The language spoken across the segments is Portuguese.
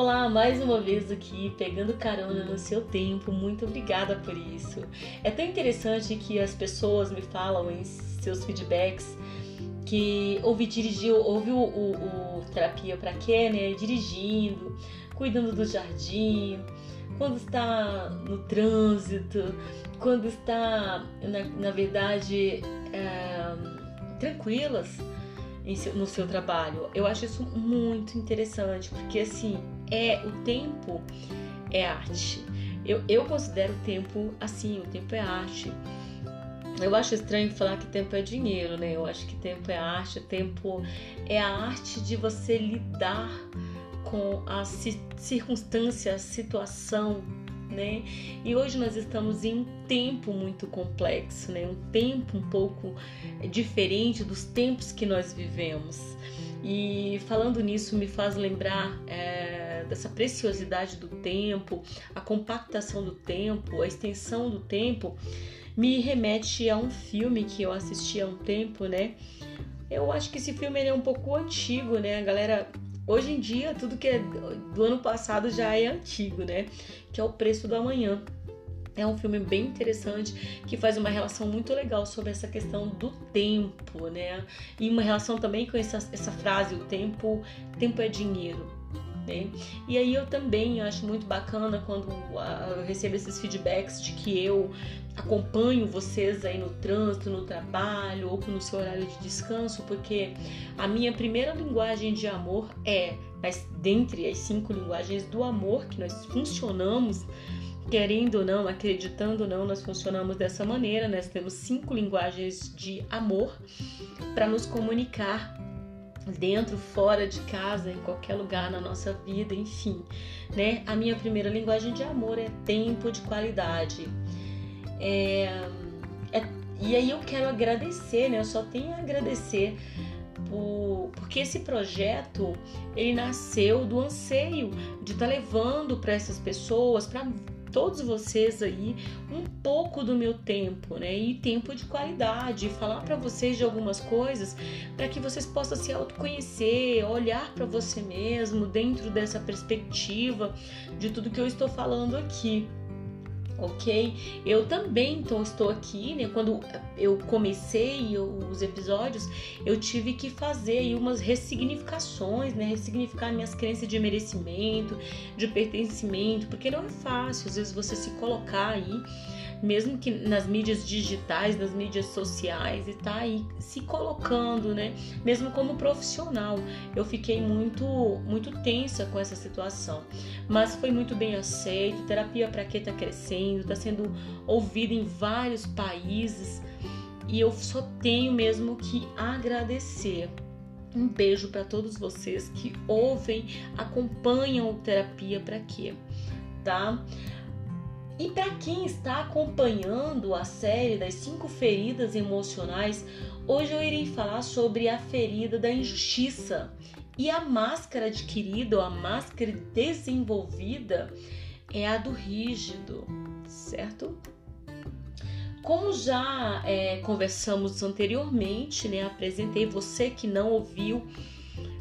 Olá, mais uma vez aqui, pegando carona no seu tempo, muito obrigada por isso. É tão interessante que as pessoas me falam em seus feedbacks que ouvi dirigir, ouviu o, o, o terapia para quê, né? Dirigindo, cuidando do jardim, quando está no trânsito, quando está, na, na verdade, é, tranquilas no seu trabalho. Eu acho isso muito interessante, porque assim, é o tempo é arte. Eu, eu considero o tempo assim, o tempo é arte. Eu acho estranho falar que tempo é dinheiro, né? Eu acho que tempo é arte, tempo é a arte de você lidar com a circunstância, a situação, né? E hoje nós estamos em um tempo muito complexo, né? Um tempo um pouco diferente dos tempos que nós vivemos. E falando nisso me faz lembrar é, dessa preciosidade do tempo, a compactação do tempo, a extensão do tempo, me remete a um filme que eu assisti há um tempo, né? Eu acho que esse filme é um pouco antigo, né? A galera Hoje em dia, tudo que é do ano passado já é antigo, né? Que é O Preço do Amanhã. É um filme bem interessante que faz uma relação muito legal sobre essa questão do tempo, né? E uma relação também com essa, essa frase: o tempo, tempo é dinheiro. Né? E aí eu também acho muito bacana quando eu recebo esses feedbacks de que eu acompanho vocês aí no trânsito, no trabalho ou no seu horário de descanso, porque a minha primeira linguagem de amor é, mas dentre as cinco linguagens do amor que nós funcionamos, querendo ou não, acreditando ou não, nós funcionamos dessa maneira, nós temos cinco linguagens de amor para nos comunicar dentro, fora de casa, em qualquer lugar na nossa vida, enfim, né? A minha primeira linguagem de amor é tempo de qualidade. É, é, e aí eu quero agradecer, né? Eu só tenho a agradecer por, porque esse projeto ele nasceu do anseio de estar tá levando para essas pessoas, para todos vocês aí um pouco do meu tempo, né? E tempo de qualidade, falar para vocês de algumas coisas para que vocês possam se autoconhecer, olhar para você mesmo dentro dessa perspectiva de tudo que eu estou falando aqui ok? Eu também então, estou aqui, né? Quando eu comecei os episódios, eu tive que fazer umas ressignificações, né? Ressignificar minhas crenças de merecimento, de pertencimento, porque não é fácil, às vezes, você se colocar aí mesmo que nas mídias digitais, nas mídias sociais, e tá aí se colocando, né? Mesmo como profissional, eu fiquei muito, muito tensa com essa situação, mas foi muito bem aceito. Terapia para quê tá crescendo, tá sendo ouvida em vários países e eu só tenho mesmo que agradecer. Um beijo para todos vocês que ouvem, acompanham o terapia para quê, tá? E para quem está acompanhando a série das cinco feridas emocionais, hoje eu irei falar sobre a ferida da injustiça. E a máscara adquirida ou a máscara desenvolvida é a do rígido, certo? Como já é, conversamos anteriormente, né, apresentei você que não ouviu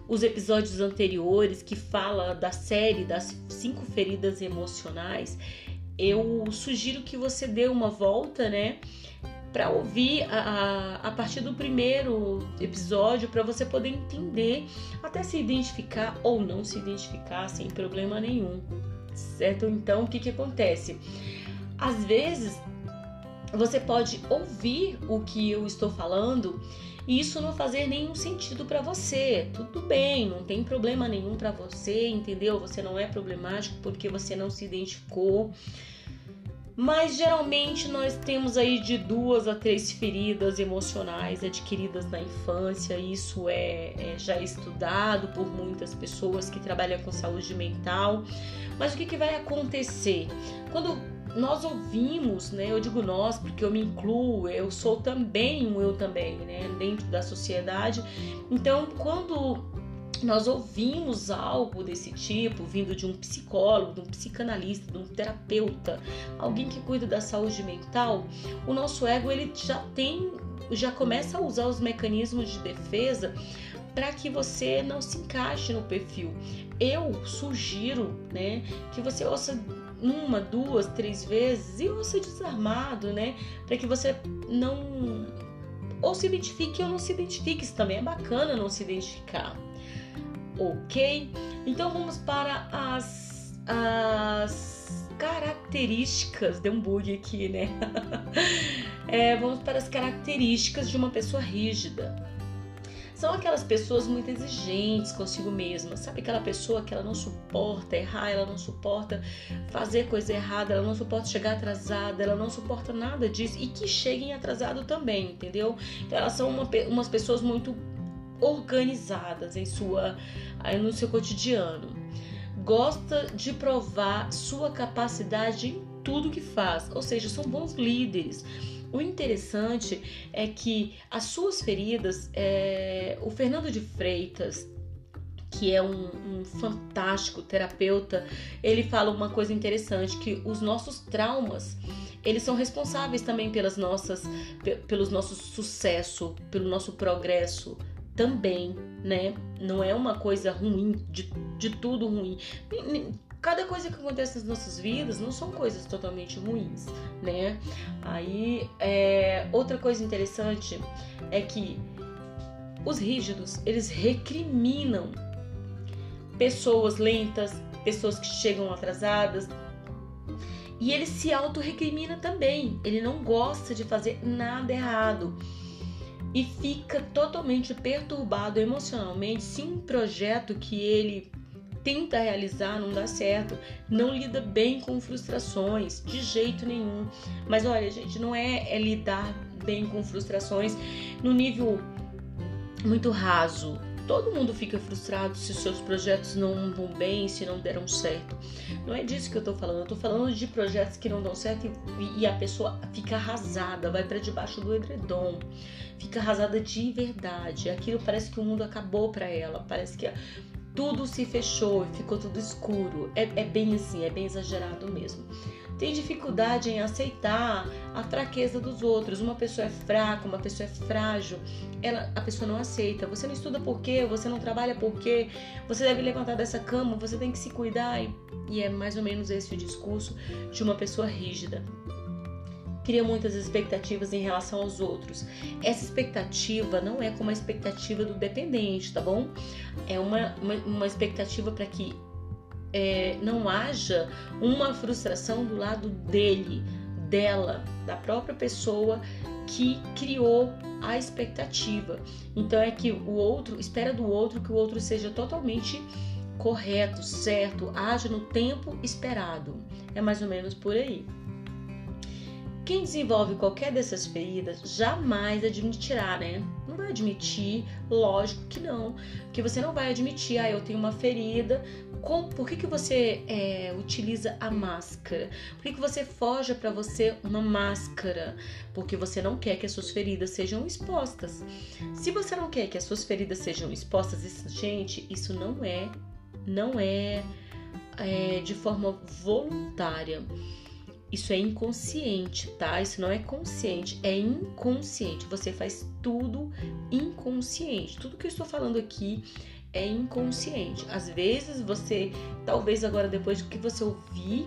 os episódios anteriores que fala da série das cinco feridas emocionais, eu sugiro que você dê uma volta, né? Para ouvir a, a, partir do primeiro episódio, para você poder entender, até se identificar ou não se identificar sem problema nenhum, certo? Então, o que, que acontece? Às vezes, você pode ouvir o que eu estou falando e isso não fazer nenhum sentido para você. Tudo bem, não tem problema nenhum para você, entendeu? Você não é problemático porque você não se identificou. Mas geralmente nós temos aí de duas a três feridas emocionais adquiridas na infância. Isso é, é já estudado por muitas pessoas que trabalham com saúde mental. Mas o que, que vai acontecer? Quando nós ouvimos, né? Eu digo nós porque eu me incluo, eu sou também um eu também, né? Dentro da sociedade. Então, quando nós ouvimos algo desse tipo vindo de um psicólogo, de um psicanalista, de um terapeuta, alguém que cuida da saúde mental, o nosso ego ele já tem, já começa a usar os mecanismos de defesa para que você não se encaixe no perfil. Eu sugiro, né, que você ouça uma, duas, três vezes e ouça desarmado, né, para que você não ou se identifique ou não se identifique. Isso também é bacana não se identificar. Ok? Então vamos para as, as características. Deu um bug aqui, né? é, vamos para as características de uma pessoa rígida são aquelas pessoas muito exigentes consigo mesma. Sabe aquela pessoa que ela não suporta errar, ela não suporta fazer coisa errada, ela não suporta chegar atrasada, ela não suporta nada disso e que cheguem atrasado também, entendeu? Então elas são uma, umas pessoas muito organizadas em sua no seu cotidiano. Gosta de provar sua capacidade em tudo que faz, ou seja, são bons líderes o interessante é que as suas feridas, é, o Fernando de Freitas, que é um, um, fantástico terapeuta, ele fala uma coisa interessante que os nossos traumas eles são responsáveis também pelas nossas, pelos nossos sucesso, pelo nosso progresso também, né? Não é uma coisa ruim, de, de tudo ruim cada coisa que acontece nas nossas vidas não são coisas totalmente ruins, né? Aí, é, outra coisa interessante é que os rígidos, eles recriminam pessoas lentas, pessoas que chegam atrasadas, e ele se auto-recrimina também. Ele não gosta de fazer nada errado. E fica totalmente perturbado emocionalmente se um projeto que ele tenta realizar, não dá certo, não lida bem com frustrações, de jeito nenhum. Mas olha, gente, não é, é lidar bem com frustrações no nível muito raso. Todo mundo fica frustrado se seus projetos não vão bem, se não deram certo. Não é disso que eu tô falando. Eu tô falando de projetos que não dão certo e, e a pessoa fica arrasada, vai para debaixo do edredom, fica arrasada de verdade. Aquilo parece que o mundo acabou para ela, parece que tudo se fechou e ficou tudo escuro. É, é, bem assim, é bem exagerado mesmo. Tem dificuldade em aceitar a fraqueza dos outros. Uma pessoa é fraca, uma pessoa é frágil, ela, a pessoa não aceita. Você não estuda por quê? Você não trabalha por quê? Você deve levantar dessa cama, você tem que se cuidar. E, e é mais ou menos esse o discurso de uma pessoa rígida cria muitas expectativas em relação aos outros. Essa expectativa não é como a expectativa do dependente, tá bom? É uma, uma, uma expectativa para que é, não haja uma frustração do lado dele, dela, da própria pessoa que criou a expectativa. Então é que o outro espera do outro que o outro seja totalmente correto, certo, haja no tempo esperado. É mais ou menos por aí. Quem desenvolve qualquer dessas feridas jamais admitirá, né? Não vai admitir, lógico que não, porque você não vai admitir, ah, eu tenho uma ferida. Com, por que, que você é, utiliza a máscara? Por que, que você foge para você uma máscara? Porque você não quer que as suas feridas sejam expostas. Se você não quer que as suas feridas sejam expostas, isso, gente, isso não é, não é, é de forma voluntária. Isso é inconsciente, tá? Isso não é consciente, é inconsciente. Você faz tudo inconsciente. Tudo que eu estou falando aqui é inconsciente. Às vezes você, talvez agora depois do que você ouvir,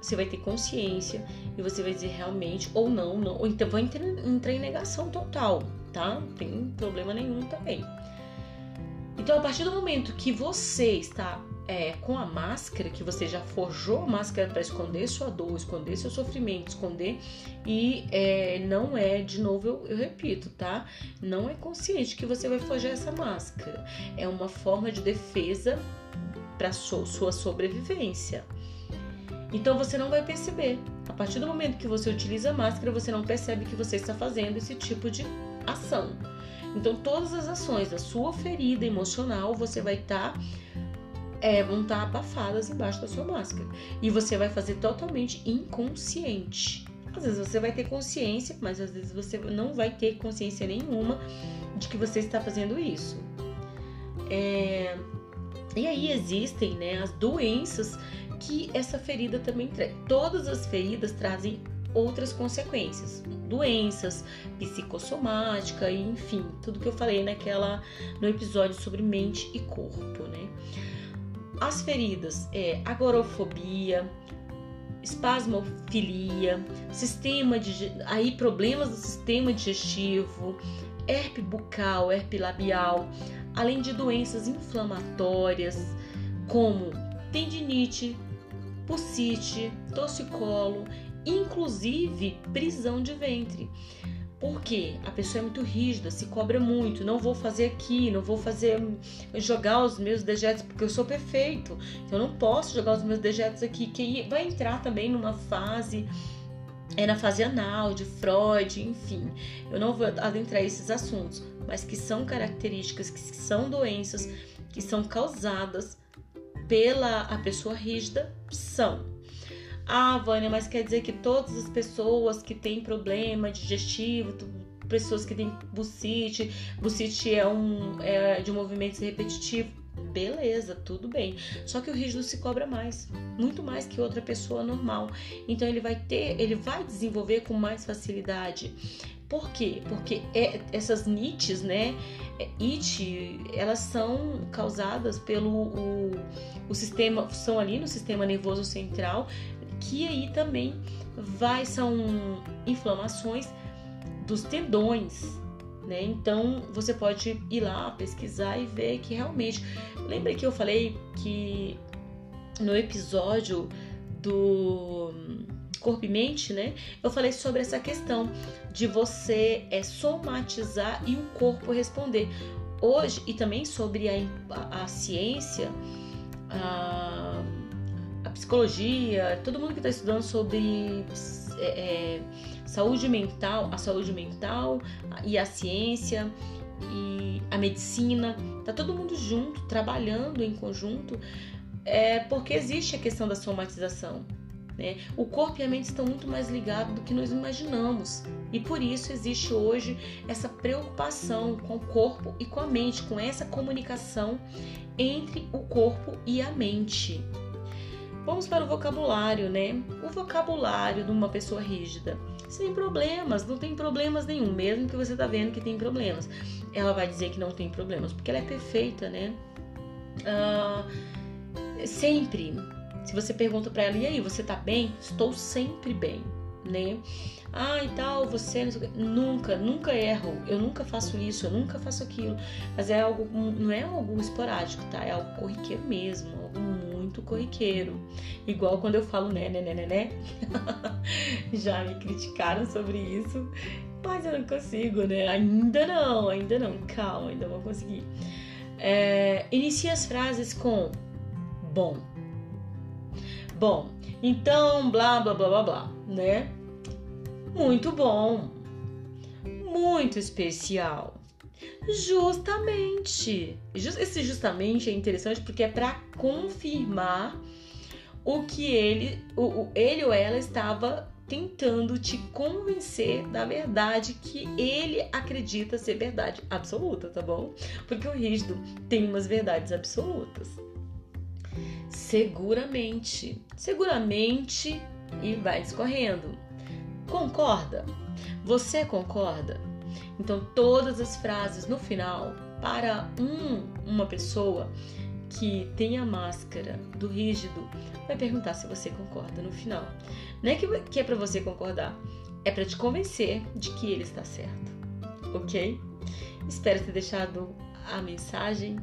você vai ter consciência e você vai dizer realmente ou não, não ou então vai entrar em negação total, tá? Não tem problema nenhum também. Então, a partir do momento que você está é, com a máscara, que você já forjou a máscara para esconder sua dor, esconder seu sofrimento, esconder, e é, não é, de novo, eu, eu, repito, tá? Não é consciente que você vai forjar essa máscara. É uma forma de defesa para so, sua sobrevivência. Então você não vai perceber. A partir do momento que você utiliza a máscara, você não percebe que você está fazendo esse tipo de ação. Então, todas as ações da sua ferida emocional, você vai estar. Tá é, vão estar abafadas embaixo da sua máscara. E você vai fazer totalmente inconsciente. Às vezes você vai ter consciência, mas às vezes você não vai ter consciência nenhuma de que você está fazendo isso. É... E aí existem né, as doenças que essa ferida também traz. Todas as feridas trazem outras consequências, doenças, psicossomática, enfim, tudo que eu falei naquela no episódio sobre mente e corpo, né? As feridas é agorofobia, espasmofilia, sistema de aí problemas do sistema digestivo, herpes bucal, herpes labial, além de doenças inflamatórias como tendinite, pucite, torcicolo, inclusive prisão de ventre. Porque a pessoa é muito rígida, se cobra muito, não vou fazer aqui, não vou fazer jogar os meus dejetos porque eu sou perfeito. Então eu não posso jogar os meus dejetos aqui, que vai entrar também numa fase é na fase anal, de Freud, enfim. Eu não vou adentrar esses assuntos, mas que são características, que são doenças que são causadas pela a pessoa rígida, são. Ah, Vânia, mas quer dizer que todas as pessoas que têm problema digestivo, pessoas que têm bucite, bucite é um é de movimentos repetitivos, beleza, tudo bem. Só que o rígido se cobra mais, muito mais que outra pessoa normal. Então ele vai ter, ele vai desenvolver com mais facilidade. Por quê? Porque é, essas NITs, né, é, IT, elas são causadas pelo o, o sistema, são ali no sistema nervoso central que aí também vai são inflamações dos tendões, né? Então você pode ir lá pesquisar e ver que realmente. Lembra que eu falei que no episódio do corpo e mente, né? Eu falei sobre essa questão de você é somatizar e o corpo responder. Hoje e também sobre a, a, a ciência, a a psicologia, todo mundo que está estudando sobre é, é, saúde mental, a saúde mental e a ciência e a medicina, tá todo mundo junto, trabalhando em conjunto, é porque existe a questão da somatização. Né? O corpo e a mente estão muito mais ligados do que nós imaginamos e por isso existe hoje essa preocupação com o corpo e com a mente, com essa comunicação entre o corpo e a mente. Vamos para o vocabulário, né? O vocabulário de uma pessoa rígida. Sem problemas, não tem problemas nenhum, mesmo que você tá vendo que tem problemas. Ela vai dizer que não tem problemas, porque ela é perfeita, né? Uh, sempre. Se você pergunta para ela, e aí, você tá bem? Estou sempre bem, né? Ah, e tal, você nunca, nunca erro, eu nunca faço isso, eu nunca faço aquilo. Mas é algo, não é algo esporádico, tá? É algo corriqueiro mesmo, algo muito corriqueiro. Igual quando eu falo né, né, né, né, né. Já me criticaram sobre isso, mas eu não consigo, né? Ainda não, ainda não. Calma, ainda vou conseguir. É, inicie as frases com bom. Bom, então, blá, blá, blá, blá, blá, né? Muito bom. Muito especial. Justamente. Esse justamente é interessante porque é para confirmar o que ele, o, ele ou ela estava tentando te convencer da verdade que ele acredita ser verdade absoluta, tá bom? Porque o rígido tem umas verdades absolutas. Seguramente, seguramente e vai escorrendo. Concorda? Você concorda? Então, todas as frases no final, para um, uma pessoa que tem a máscara do rígido, vai perguntar se você concorda no final. Não é que, é para você concordar, é para te convencer de que ele está certo, ok? Espero ter deixado a mensagem.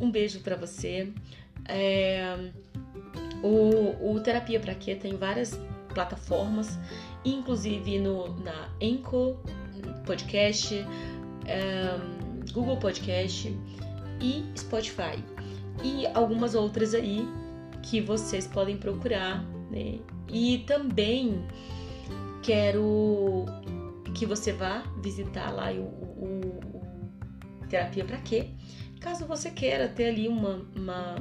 Um beijo para você. É, o, o Terapia para Quê tem várias plataformas, inclusive no, na Enco Podcast, um, Google Podcast e Spotify. E algumas outras aí que vocês podem procurar, né? E também quero que você vá visitar lá o, o, o Terapia para Quê? Caso você queira ter ali uma, uma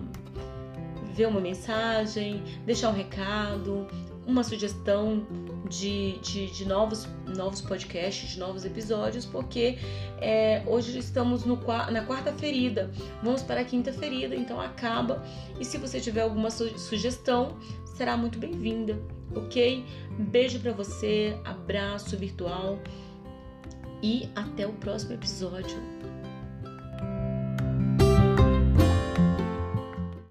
ver uma mensagem, deixar um recado, uma sugestão de, de, de, novos, novos podcasts, de novos episódios, porque é, hoje estamos no, na quarta ferida, vamos para a quinta ferida, então acaba. E se você tiver alguma su sugestão, será muito bem-vinda, ok? Beijo para você, abraço virtual e até o próximo episódio.